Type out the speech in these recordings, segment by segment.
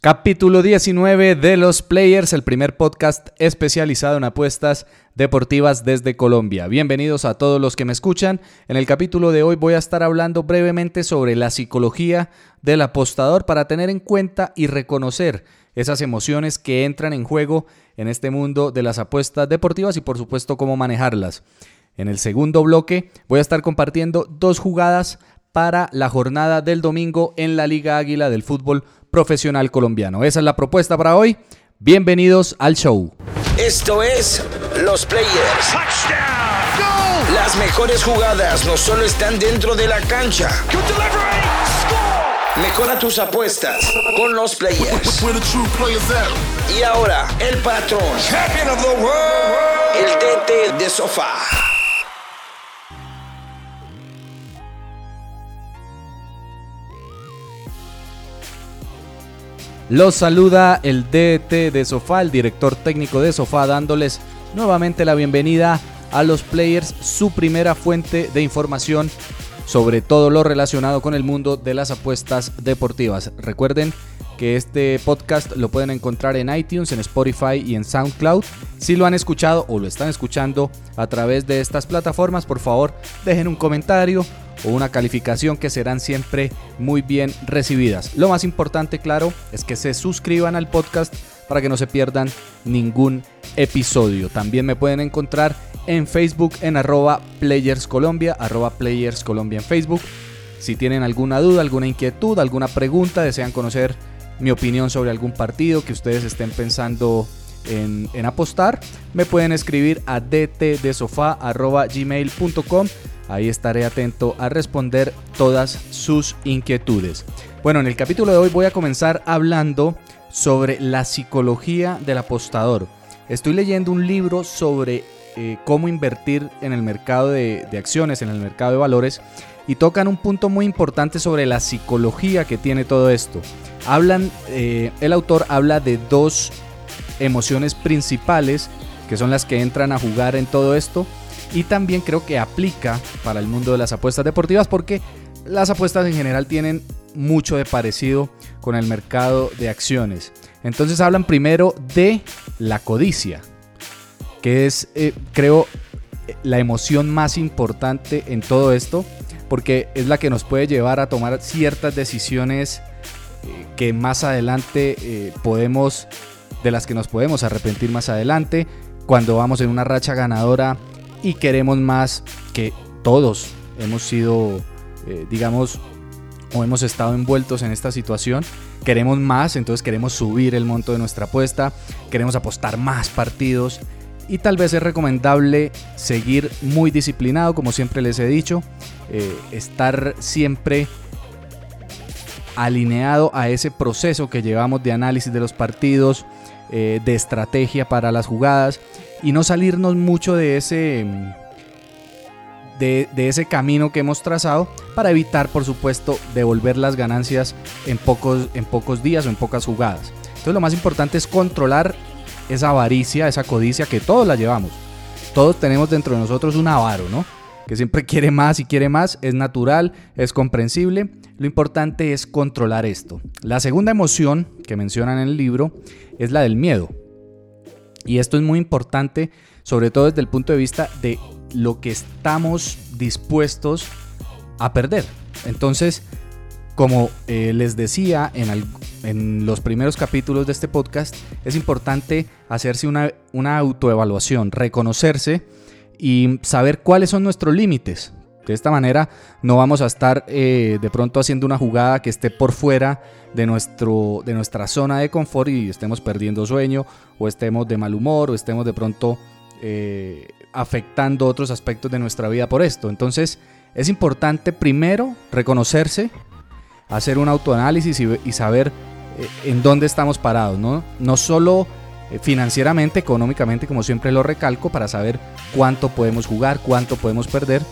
Capítulo 19 de Los Players, el primer podcast especializado en apuestas deportivas desde Colombia. Bienvenidos a todos los que me escuchan. En el capítulo de hoy voy a estar hablando brevemente sobre la psicología del apostador para tener en cuenta y reconocer esas emociones que entran en juego en este mundo de las apuestas deportivas y por supuesto cómo manejarlas. En el segundo bloque voy a estar compartiendo dos jugadas para la jornada del domingo en la Liga Águila del fútbol profesional colombiano. Esa es la propuesta para hoy. Bienvenidos al show. Esto es Los Players. Las mejores jugadas no solo están dentro de la cancha. Mejora tus apuestas con Los Players. Y ahora, el patrón. El DT de sofá. Los saluda el DT de Sofá, el director técnico de Sofá, dándoles nuevamente la bienvenida a los players, su primera fuente de información sobre todo lo relacionado con el mundo de las apuestas deportivas. Recuerden que este podcast lo pueden encontrar en iTunes, en Spotify y en SoundCloud. Si lo han escuchado o lo están escuchando a través de estas plataformas, por favor dejen un comentario o una calificación que serán siempre muy bien recibidas. Lo más importante, claro, es que se suscriban al podcast para que no se pierdan ningún episodio. También me pueden encontrar en Facebook en arroba playerscolombia, arroba playerscolombia en Facebook. Si tienen alguna duda, alguna inquietud, alguna pregunta, desean conocer mi opinión sobre algún partido que ustedes estén pensando en, apostar, me pueden escribir a dtdesofá.gmail.com Ahí estaré atento a responder todas sus inquietudes. Bueno, en el capítulo de hoy voy a comenzar hablando sobre la psicología del apostador. Estoy leyendo un libro sobre eh, cómo invertir en el mercado de, acciones, en el mercado de valores, y tocan un punto muy importante sobre la psicología que tiene todo esto. Hablan, eh, el autor habla de dos emociones principales que son las que entran a jugar en todo esto y también creo que aplica para el mundo de las apuestas deportivas porque las apuestas en general tienen mucho de parecido con el mercado de acciones. Entonces hablan primero de la codicia, que es, eh, creo, la emoción más importante en todo esto, porque es la que nos puede llevar a tomar ciertas decisiones eh, que más adelante eh, podemos, de las que nos podemos arrepentir más adelante, cuando vamos en una racha ganadora y queremos más que todos hemos sido, digamos, o hemos estado envueltos en esta situación. Queremos más, entonces queremos subir el monto de nuestra apuesta, queremos apostar más partidos y tal vez es recomendable seguir muy disciplinado, como siempre les he dicho, eh, estar siempre alineado a ese proceso que llevamos de análisis de los partidos, eh, de estrategia para las jugadas y no salirnos mucho de ese, de, ese camino que hemos trazado para evitar, por supuesto, devolver las ganancias en pocos, en pocos días o en pocas jugadas. Entonces lo más importante es controlar esa avaricia, esa codicia que todos la llevamos. Todos tenemos dentro de nosotros un avaro, ¿no? Que siempre quiere más y quiere más, es natural, es comprensible. Lo importante es controlar esto. La segunda emoción que mencionan en el libro es la del miedo. Y esto es muy importante, sobre todo desde el punto de vista de lo que estamos dispuestos a perder. Entonces, como eh, les decía en, en, los primeros capítulos de este podcast, es importante hacerse una, autoevaluación, reconocerse y saber cuáles son nuestros límites. De esta manera no vamos a estar eh, de pronto haciendo una jugada que esté por fuera de, nuestro, de nuestra zona de confort y estemos perdiendo sueño o estemos de mal humor o estemos de pronto eh, afectando otros aspectos de nuestra vida por esto. Entonces es importante primero reconocerse, hacer un autoanálisis y, saber eh, en dónde estamos parados, ¿no? No solo financieramente, económicamente, como siempre lo recalco, para saber cuánto podemos jugar, cuánto podemos perder,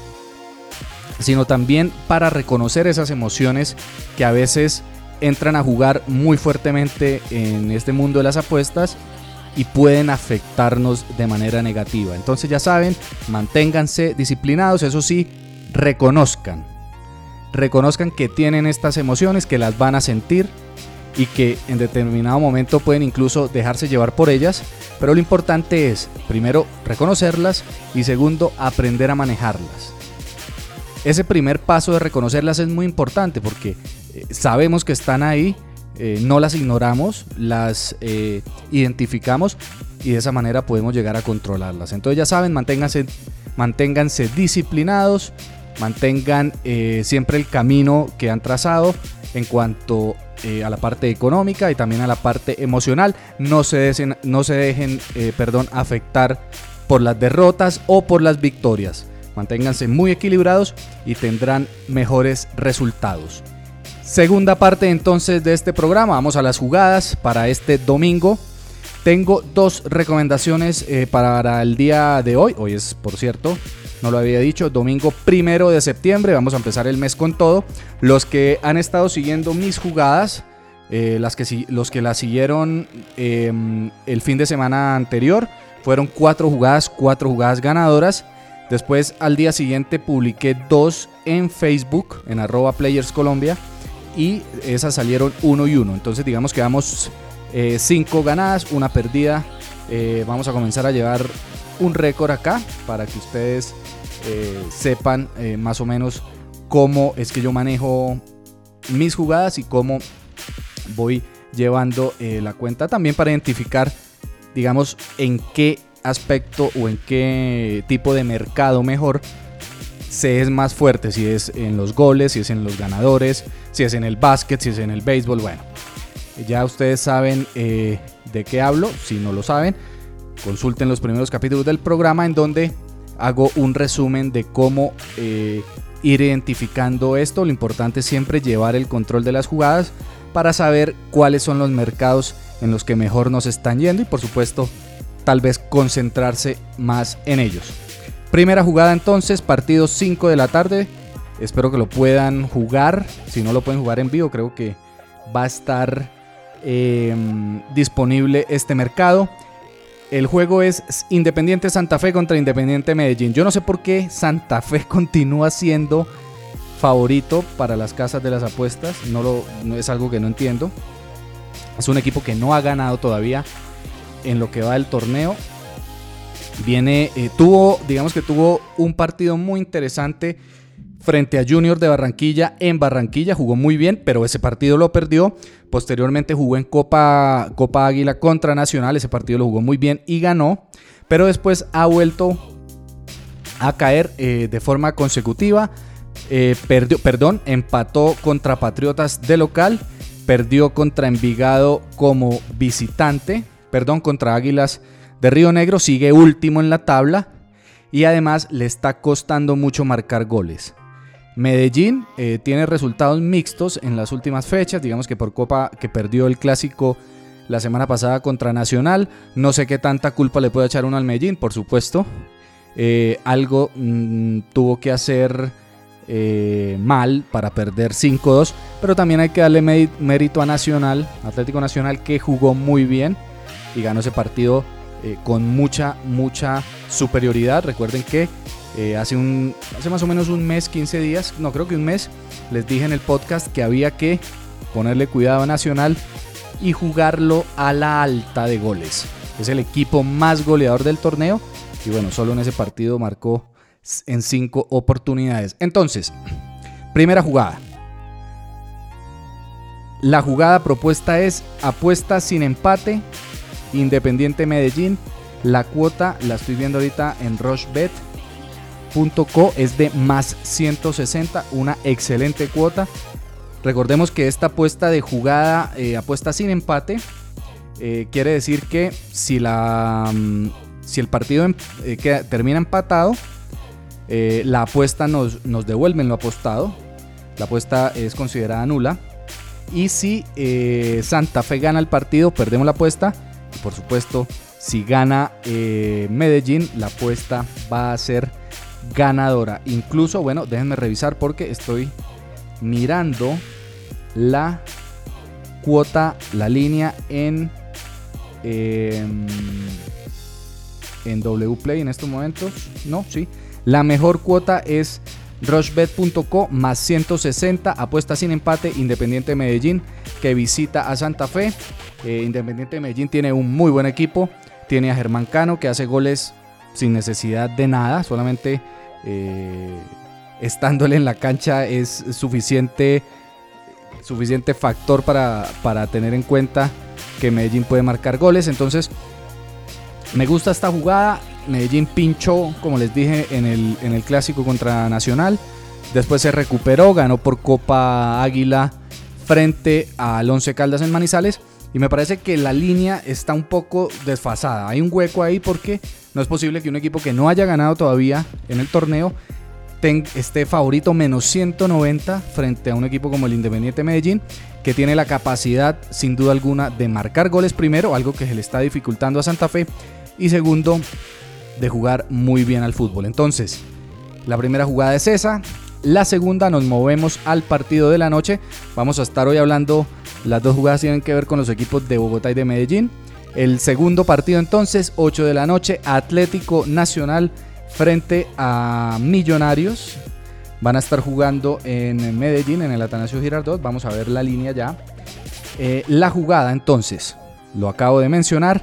sino también para reconocer esas emociones que a veces entran a jugar muy fuertemente en este mundo de las apuestas y pueden afectarnos de manera negativa. Entonces ya saben, manténganse disciplinados, eso sí, reconozcan. Reconozcan que tienen estas emociones, que las van a sentir y que en determinado momento pueden incluso dejarse llevar por ellas, pero lo importante es, primero, reconocerlas y segundo, aprender a manejarlas. Ese primer paso de reconocerlas es muy importante porque eh, sabemos que están ahí, eh, no las ignoramos, las eh, identificamos y de esa manera podemos llegar a controlarlas. Entonces ya saben, manténganse, manténganse disciplinados, mantengan siempre el camino que han trazado en cuanto a la parte económica y también a la parte emocional. No se, no se dejen perdón, afectar por las derrotas o por las victorias. Manténganse muy equilibrados y tendrán mejores resultados. Segunda parte entonces de este programa, vamos a las jugadas para este domingo. Tengo dos recomendaciones eh, para el día de hoy. Hoy es, por cierto, no lo había dicho, domingo primero de septiembre. Vamos a empezar el mes con todo. Los que han estado siguiendo mis jugadas, eh, las que, los que las siguieron em, el fin de semana anterior, fueron cuatro jugadas, cuatro jugadas ganadoras. Después al día siguiente publiqué dos en Facebook, en arroba Players Colombia, y esas salieron uno y uno. Entonces digamos que vamos eh, cinco ganadas, una perdida. Eh, vamos a comenzar a llevar un récord acá para que ustedes eh, sepan más o menos cómo es que yo manejo mis jugadas y cómo voy llevando la cuenta también para identificar digamos en qué aspecto o en qué tipo de mercado mejor se es más fuerte, si es en los goles, si es en los ganadores, si es en el básquet, si es en el béisbol, bueno. Ya ustedes saben eh, de qué hablo, si no lo saben, consulten los primeros capítulos del programa en donde hago un resumen de cómo eh, ir identificando esto. Lo importante es siempre llevar el control de las jugadas para saber cuáles son los mercados en los que mejor nos están yendo y por supuesto tal vez concentrarse más en ellos. Primera jugada entonces, partido 5 de la tarde. Espero que lo puedan jugar. Si no lo pueden jugar en vivo, creo que va a estar em, disponible este mercado. El juego es Independiente Santa Fe contra Independiente Medellín. Yo no sé por qué Santa Fe continúa siendo favorito para las casas de las apuestas. No, es algo que no entiendo. Es un equipo que no ha ganado todavía en lo que va del torneo. Viene, eh, tuvo, digamos que tuvo un partido muy interesante frente a Junior de Barranquilla en Barranquilla, jugó muy bien, pero ese partido lo perdió. Posteriormente jugó en Copa, Copa Águila contra Nacional, ese partido lo jugó muy bien y ganó, pero después ha vuelto a caer eh, de forma consecutiva. Eh, perdió, perdón, empató contra Patriotas de local, perdió contra Envigado como visitante, perdón, contra Águilas de Río Negro, sigue último en la tabla y además le está costando mucho marcar goles. Medellín eh, tiene resultados mixtos en las últimas fechas, digamos que por Copa que perdió el clásico la semana pasada contra Nacional, no sé qué tanta culpa le puede echar uno al Medellín, por supuesto. Eh, algo mm, tuvo que hacer eh, mal para perder 5-2, pero también hay que darle mérito a Nacional, Atlético Nacional, que jugó muy bien y ganó ese partido con mucha, mucha superioridad. Recuerden que eh, hace, un, hace más o menos un mes, 15 días, no creo que un mes, les dije en el podcast que había que ponerle cuidado a Nacional y jugarlo a la alta de goles. Es el equipo más goleador del torneo y bueno, solo en ese partido marcó en 5 oportunidades. Entonces, primera jugada. La jugada propuesta es apuesta sin empate Independiente Medellín. La cuota la estoy viendo ahorita en es de más 160, una excelente cuota. Recordemos que esta apuesta de jugada, eh, apuesta sin empate, eh, quiere decir que si, la, mm, si el partido em, eh, termina empatado, la apuesta nos, nos devuelven lo apostado. La apuesta es considerada nula. Y si Santa Fe gana el partido, perdemos la apuesta por supuesto, si gana Medellín, la apuesta va a ser ganadora. Incluso, bueno, déjenme revisar porque estoy mirando la cuota, la línea en, em, en W Play en estos momentos. No, sí. La mejor cuota es Rushbet.co más 160, apuesta sin empate, Independiente Medellín que visita a Santa Fe. Eh, Independiente Medellín tiene un muy buen equipo, tiene a Germán Cano que hace goles sin necesidad de nada, solamente eh, estándole en la cancha es suficiente, suficiente factor para, para tener en cuenta que Medellín puede marcar goles. Entonces, me gusta esta jugada. Medellín pinchó, como les dije, en el, en el clásico contra Nacional. Después se recuperó, ganó por Copa Águila frente al Once Caldas en Manizales. Y me parece que la línea está un poco desfasada. Hay un hueco ahí porque no es posible que un equipo que no haya ganado todavía en el torneo esté favorito menos 190 frente a un equipo como el Independiente Medellín, que tiene la capacidad sin duda alguna de marcar goles primero, algo que se le está dificultando a Santa Fe, y segundo, de jugar muy bien al fútbol. Entonces, la primera jugada es esa. La segunda nos movemos al partido de la noche. Vamos a estar hoy hablando, las dos jugadas tienen que ver con los equipos de Bogotá y de Medellín. El segundo partido entonces, 8 de la noche, Atlético Nacional frente a Millonarios. Van a estar jugando en Medellín, en el Atanasio Girardot. Vamos a ver la línea ya. Eh, la jugada entonces, lo acabo de mencionar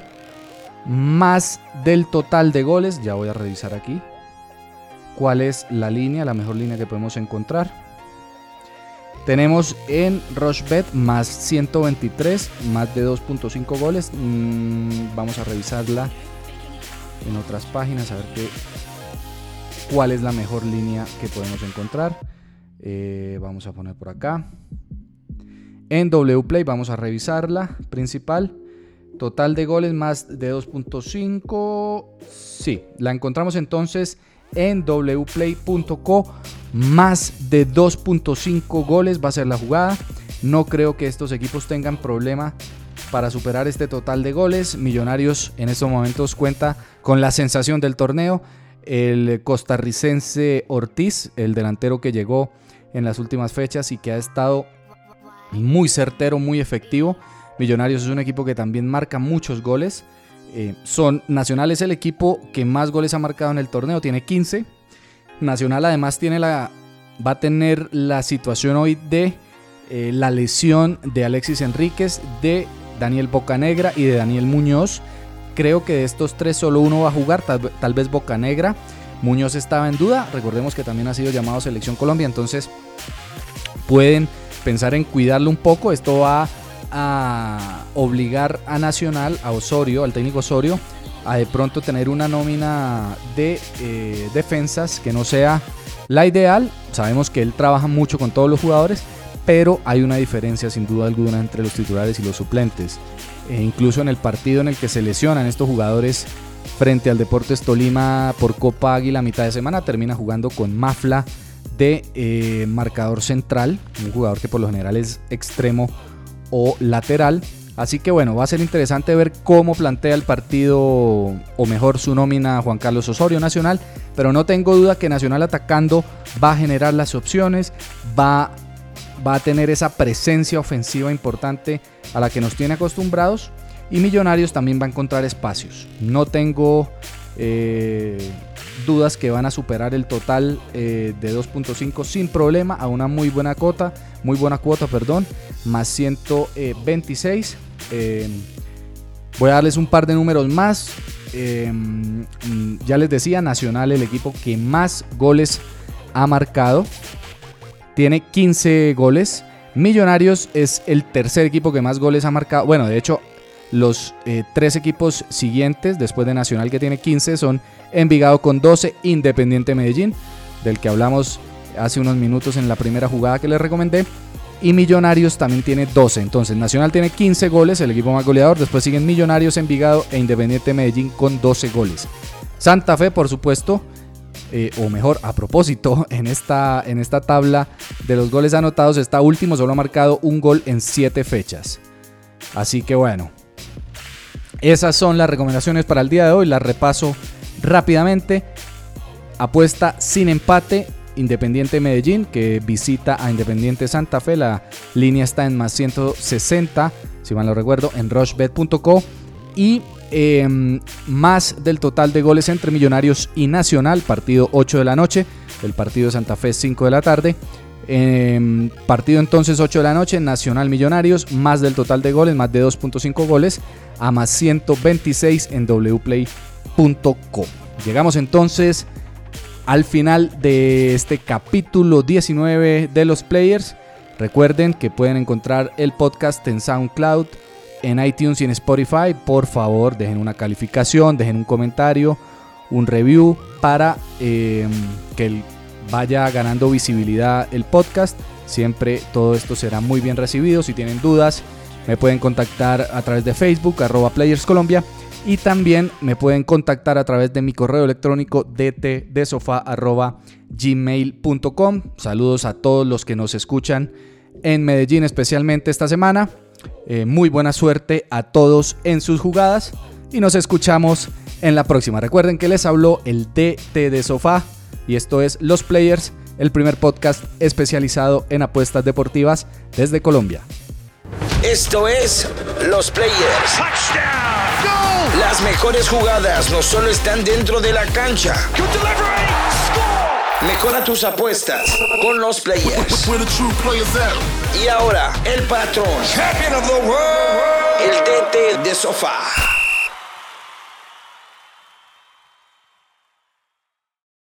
más del total de goles. Ya voy a revisar aquí cuál es la línea, la mejor línea que podemos encontrar. Tenemos en Rochebet más 123, más de 2.5 goles. Mm, vamos a revisarla en otras páginas a ver qué, cuál es la mejor línea que podemos encontrar. Eh, vamos a poner por acá. En Wplay vamos a revisarla principal. Total de goles más de 2.5. Sí, la encontramos entonces en wplay.co. Más de 2.5 goles va a ser la jugada. No creo que estos equipos tengan problema para superar este total de goles. Millonarios en estos momentos cuenta con la sensación del torneo. El costarricense Ortiz, el delantero que llegó en las últimas fechas y que ha estado muy certero, muy efectivo. Millonarios es un equipo que también marca muchos goles. Eh, son Nacional es el equipo que más goles ha marcado en el torneo, tiene 15. Nacional además tiene la, va a tener la situación hoy de eh, la lesión de Alexis Enríquez, de Daniel Bocanegra y de Daniel Muñoz. Creo que de estos tres solo uno va a jugar, tal, tal vez Bocanegra. Muñoz estaba en duda, recordemos que también ha sido llamado Selección Colombia, entonces pueden pensar en cuidarlo un poco. Esto va a obligar a Nacional, a Osorio, al técnico Osorio, a de pronto tener una nómina de eh, defensas que no sea la ideal. Sabemos que él trabaja mucho con todos los jugadores, pero hay una diferencia sin duda alguna entre los titulares y los suplentes. E incluso en el partido en el que se lesionan estos jugadores frente al Deportes Tolima por Copa Águila mitad de semana, termina jugando con Mafla de eh, marcador central, un jugador que por lo general es extremo o lateral. Así que bueno, va a ser interesante ver cómo plantea el partido, o mejor su nómina Juan Carlos Osorio Nacional, pero no tengo duda que Nacional atacando va a generar las opciones, va, va a tener esa presencia ofensiva importante a la que nos tiene acostumbrados y Millonarios también va a encontrar espacios. No tengo eh, dudas que van a superar el total eh, de 2.5 sin problema a una muy buena cuota, muy buena cuota, perdón, más 126. Eh, voy a darles un par de números más. ya les decía, Nacional, el equipo que más goles ha marcado, tiene 15 goles. Millonarios es el tercer equipo que más goles ha marcado. Bueno, de hecho, los eh, tres equipos siguientes, después de Nacional que tiene 15, son Envigado con 12, Independiente Medellín, del que hablamos hace unos minutos en la primera jugada que les recomendé. Y Millonarios también tiene 12. Entonces Nacional tiene 15 goles, el equipo más goleador. Después siguen Millonarios, Envigado e Independiente Medellín con 12 goles. Santa Fe, por supuesto, eh, o mejor, a propósito, en esta, en esta tabla de los goles anotados está último, solo ha marcado un gol en 7 fechas. Así que bueno, esas son las recomendaciones para el día de hoy. Las repaso rápidamente. Apuesta sin empate. Independiente Medellín que visita a Independiente Santa Fe. La línea está en más 160, si mal no recuerdo, en rushbet.co. Y em, más del total de goles entre Millonarios y Nacional, partido 8 de la noche, el partido de Santa Fe 5 de la tarde. Em, partido entonces 8 de la noche, Nacional Millonarios, más del total de goles, más de 2.5 goles, a más 126 en wplay.com. Llegamos entonces al final de este capítulo 19 de los players. Recuerden que pueden encontrar el podcast en SoundCloud, en iTunes y en Spotify. Por favor, dejen una calificación, dejen un comentario, un review para em, que vaya ganando visibilidad el podcast. Siempre todo esto será muy bien recibido. Si tienen dudas, me pueden contactar a través de Facebook, arroba Players Colombia y también me pueden contactar a través de mi correo electrónico dtdesofa.gmail.com. Saludos a todos los que nos escuchan en Medellín, especialmente esta semana. Eh, muy buena suerte a todos en sus jugadas y nos escuchamos en la próxima. Recuerden que les habló el DT de Sofá y esto es Los Players, el primer podcast especializado en apuestas deportivas desde Colombia. Esto es Los Players. Las mejores jugadas no solo están dentro de la cancha. Mejora tus apuestas con los players. Y ahora, el patrón. El DT de sofá.